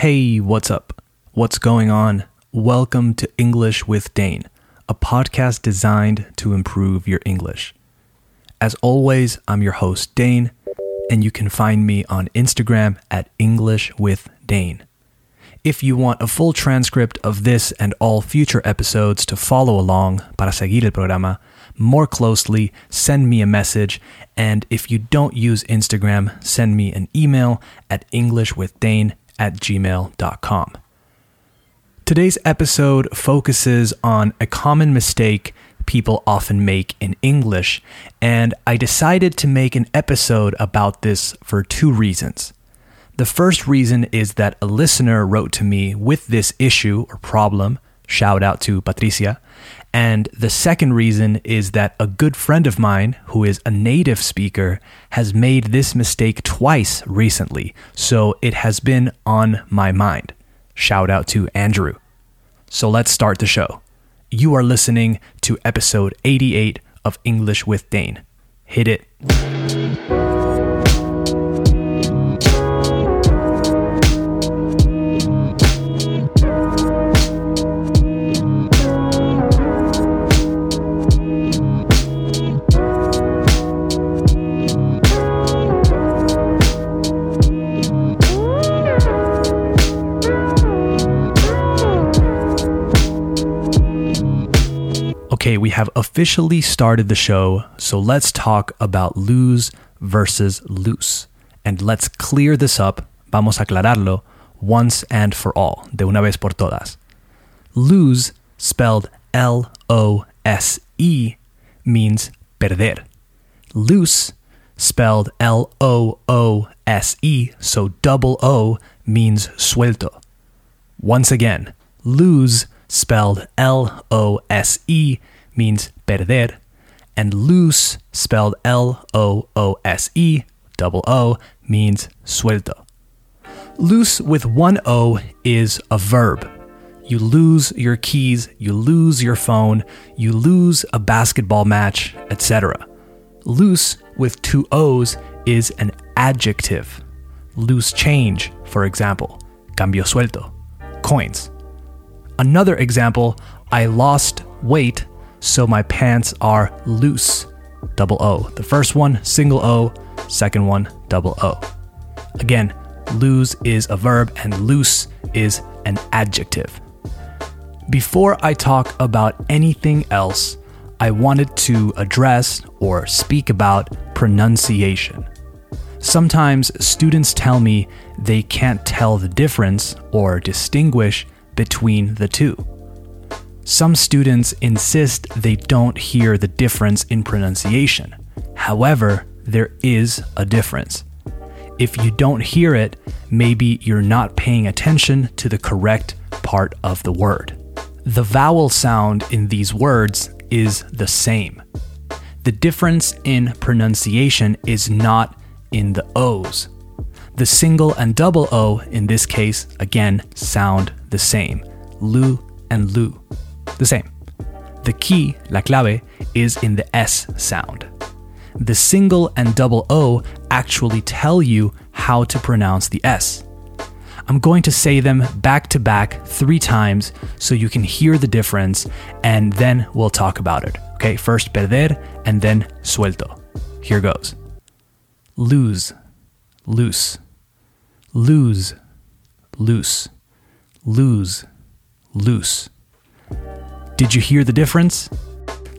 Hey, what's up? What's going on? Welcome to English with Dane, a podcast designed to improve your English. As always, I'm your host, Dane, and you can find me on Instagram at English with Dane. If you want a full transcript of this and all future episodes to follow along para seguir el programa more closely, send me a message. And if you don't use Instagram, send me an email at englishwithdane at gmail.com. Today's episode focuses on a common mistake people often make in English, and I decided to make an episode about this for two reasons. The first reason is that a listener wrote to me with this issue or problem. Shout out to Patricia. And the second reason is that a good friend of mine, who is a native speaker, has made this mistake twice recently, so it has been on my mind. Shout out to Andrew. So let's start the show. You are listening to episode 88 of English with Dane. Hit it. Okay, we have officially started the show, so let's talk about lose versus loose. And let's clear this up, vamos a aclararlo, once and for all, de una vez por todas. Lose, spelled L O S E, means perder. Loose, spelled L O O S E, so double O, means suelto. Once again, lose, spelled L O S E, means perder, and loose, spelled L O O S E, double O, means suelto. Loose with one O is a verb. You lose your keys, you lose your phone, you lose a basketball match, etc. Loose with two O's is an adjective. Loose change, for example, cambio suelto, coins. Another example, I lost weight, so my pants are loose. Double O. The first one, single O. Second one, double O. Again, lose is a verb and loose is an adjective. Before I talk about anything else, I wanted to address or speak about pronunciation. Sometimes students tell me they can't tell the difference or distinguish between the two. Some students insist they don't hear the difference in pronunciation. However, there is a difference. If you don't hear it, maybe you're not paying attention to the correct part of the word. The vowel sound in these words is the same. The difference in pronunciation is not in the O's. The single and double O in this case, again, sound the same. Lu and Lu. The same. The key, la clave, is in the S sound. The single and double O actually tell you how to pronounce the S. I'm going to say them back to back three times so you can hear the difference and then we'll talk about it. Okay, first perder and then suelto. Here goes lose, loose, lose, loose, lose, loose. Did you hear the difference?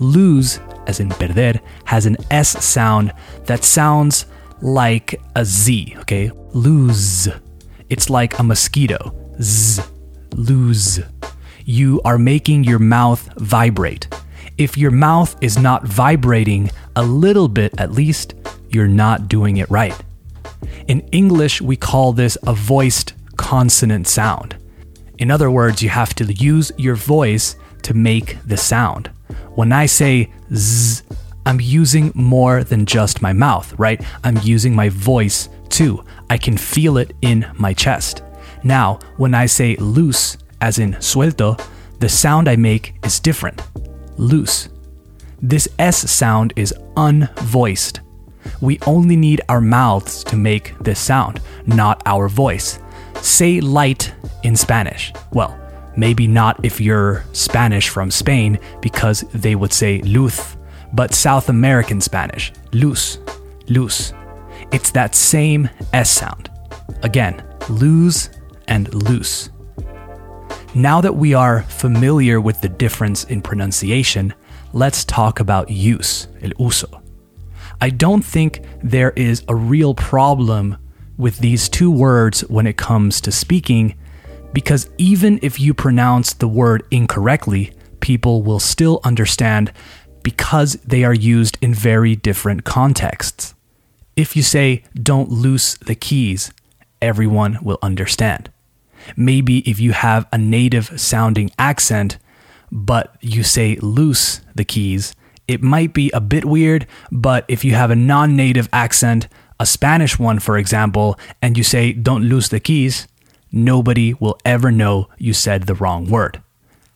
Lose, as in perder, has an S sound that sounds like a Z, okay? Lose. It's like a mosquito. Z. Lose. You are making your mouth vibrate. If your mouth is not vibrating a little bit at least, you're not doing it right. In English, we call this a voiced consonant sound. In other words, you have to use your voice to make the sound. When I say z, I'm using more than just my mouth, right? I'm using my voice too. I can feel it in my chest. Now, when I say loose, as in suelto, the sound I make is different. Loose. This S sound is unvoiced. We only need our mouths to make this sound, not our voice. Say light in Spanish. Well, maybe not if you're Spanish from Spain because they would say luz, but South American Spanish, luz, luz. It's that same S sound. Again, lose and loose. Now that we are familiar with the difference in pronunciation, let's talk about use, el uso. I don't think there is a real problem with these two words when it comes to speaking, because even if you pronounce the word incorrectly, people will still understand because they are used in very different contexts. If you say, don't loose the keys, everyone will understand. Maybe if you have a native sounding accent, but you say loose the keys, it might be a bit weird, but if you have a non native accent, a Spanish one, for example, and you say don't lose the keys, nobody will ever know you said the wrong word.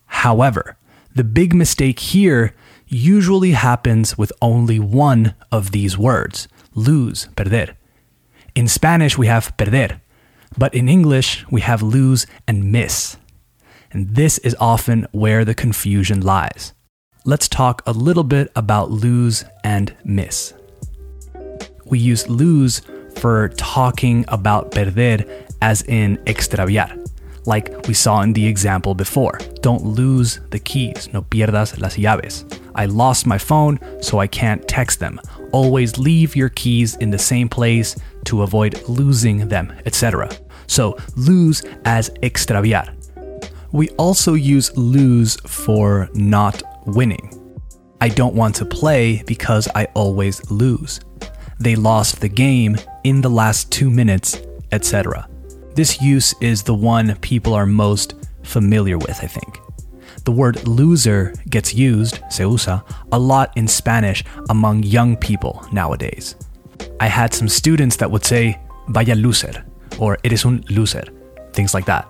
However, the big mistake here usually happens with only one of these words lose, perder. In Spanish, we have perder, but in English, we have lose and miss. And this is often where the confusion lies. Let's talk a little bit about lose and miss. We use lose for talking about perder as in extraviar, like we saw in the example before. Don't lose the keys, no pierdas las llaves. I lost my phone, so I can't text them. Always leave your keys in the same place to avoid losing them, etc. So, lose as extraviar. We also use lose for not winning. I don't want to play because I always lose. They lost the game in the last two minutes, etc. This use is the one people are most familiar with, I think. The word loser gets used, se usa, a lot in Spanish among young people nowadays. I had some students that would say, vaya loser, or eres un loser, things like that.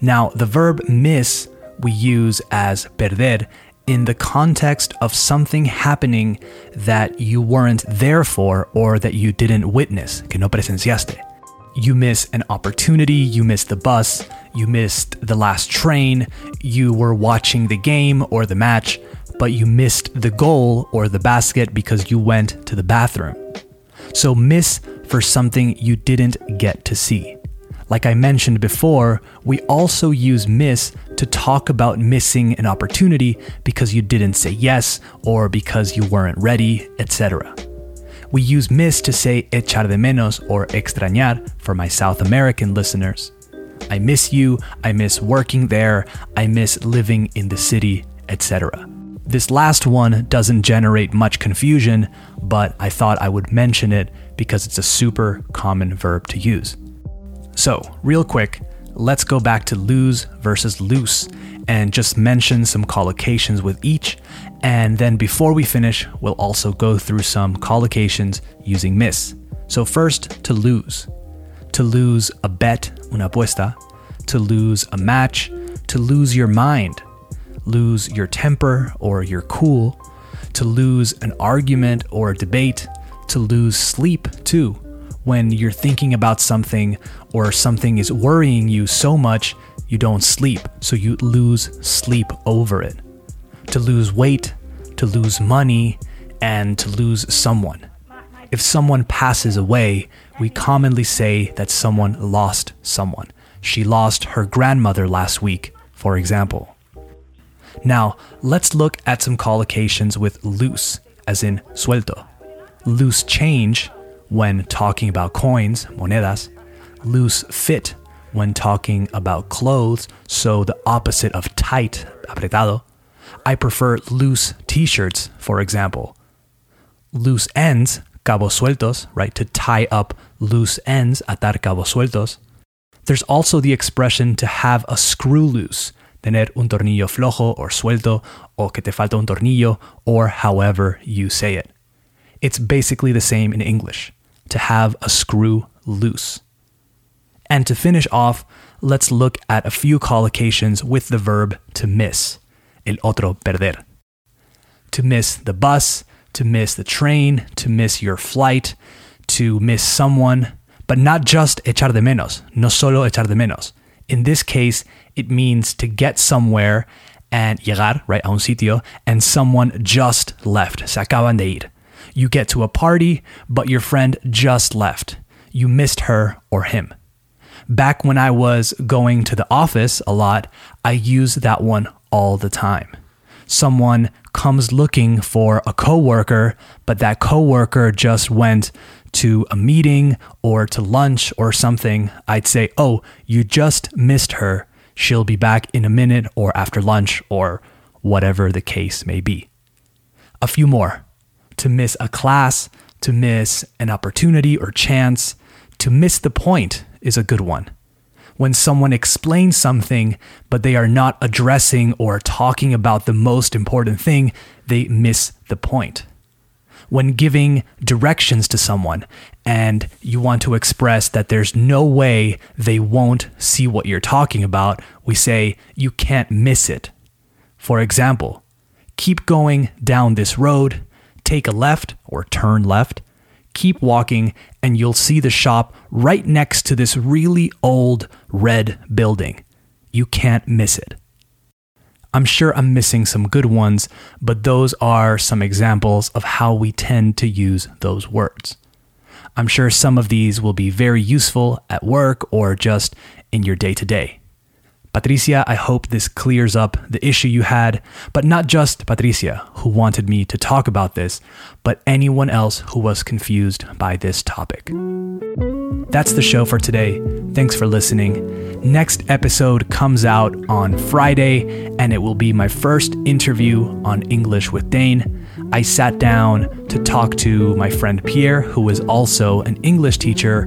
Now, the verb miss we use as perder in the context of something happening that you weren't there for or that you didn't witness, que no presenciaste. You miss an opportunity, you missed the bus, you missed the last train, you were watching the game or the match, but you missed the goal or the basket because you went to the bathroom. So, miss for something you didn't get to see. Like I mentioned before, we also use miss to talk about missing an opportunity because you didn't say yes or because you weren't ready, etc. We use miss to say echar de menos or extrañar for my South American listeners. I miss you, I miss working there, I miss living in the city, etc. This last one doesn't generate much confusion, but I thought I would mention it because it's a super common verb to use. So, real quick, let's go back to lose versus loose and just mention some collocations with each. And then before we finish, we'll also go through some collocations using miss. So, first, to lose. To lose a bet, una apuesta. To lose a match. To lose your mind. Lose your temper or your cool. To lose an argument or a debate. To lose sleep, too when you're thinking about something or something is worrying you so much you don't sleep, so you lose sleep over it. To lose weight, to lose money, and to lose someone. If someone passes away, we commonly say that someone lost someone. She lost her grandmother last week, for example. Now, let's look at some collocations with loose, as in suelto. Loose change when talking about coins, monedas, loose fit when talking about clothes, so the opposite of tight, apretado. I prefer loose t shirts, for example. Loose ends, cabos sueltos, right? To tie up loose ends, atar cabos sueltos. There's also the expression to have a screw loose, tener un tornillo flojo or suelto, o que te falta un tornillo, or however you say it. It's basically the same in English to have a screw loose. And to finish off, let's look at a few collocations with the verb to miss, el otro perder. To miss the bus, to miss the train, to miss your flight, to miss someone, But not just echar de menos, no solo echar de menos. In this case, it means to get somewhere and llegar, right, a un sitio, and someone just left. Se acaban de ir. You get to a party, but your friend just left. You missed her or him. Back when I was going to the office a lot, I used that one all the time. Someone comes looking for a coworker, but that coworker just went to a meeting or to lunch or something, I'd say, "Oh, you just missed her. She'll be back in a minute or after lunch or whatever the case may be." A few more. To miss a class, to miss an opportunity or chance, to miss the point is a good one. When someone explains something, but they are not addressing or talking about the most important thing, they miss the point. When giving directions to someone and you want to express that there's no way they won't see what you're talking about, we say, you can't miss it. For example, keep going down this road, take a left or turn left, keep walking, and you'll see the shop right next to this really old red building. You can't miss it. I'm sure I'm missing some good ones, but those are some examples of how we tend to use those words. I'm sure some of these will be very useful at work or just in your day to day. Patricia, I hope this clears up the issue you had, but not just Patricia, who wanted me to talk about this, but anyone else who was confused by this topic. That's the show for today. Thanks for listening. Next episode comes out on Friday, and it will be my first interview on English with Dane. I sat down to talk to my friend Pierre, who is also an English teacher,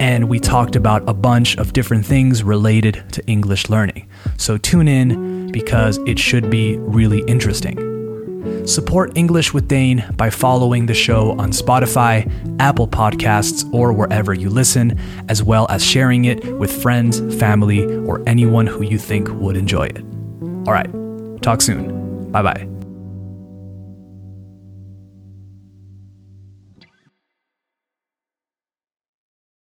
and we talked about a bunch of different things related to English learning. So tune in because it should be really interesting. Support English with Dane by following the show on Spotify, Apple Podcasts, or wherever you listen, as well as sharing it with friends, family, or anyone who you think would enjoy it. All right, talk soon. Bye bye.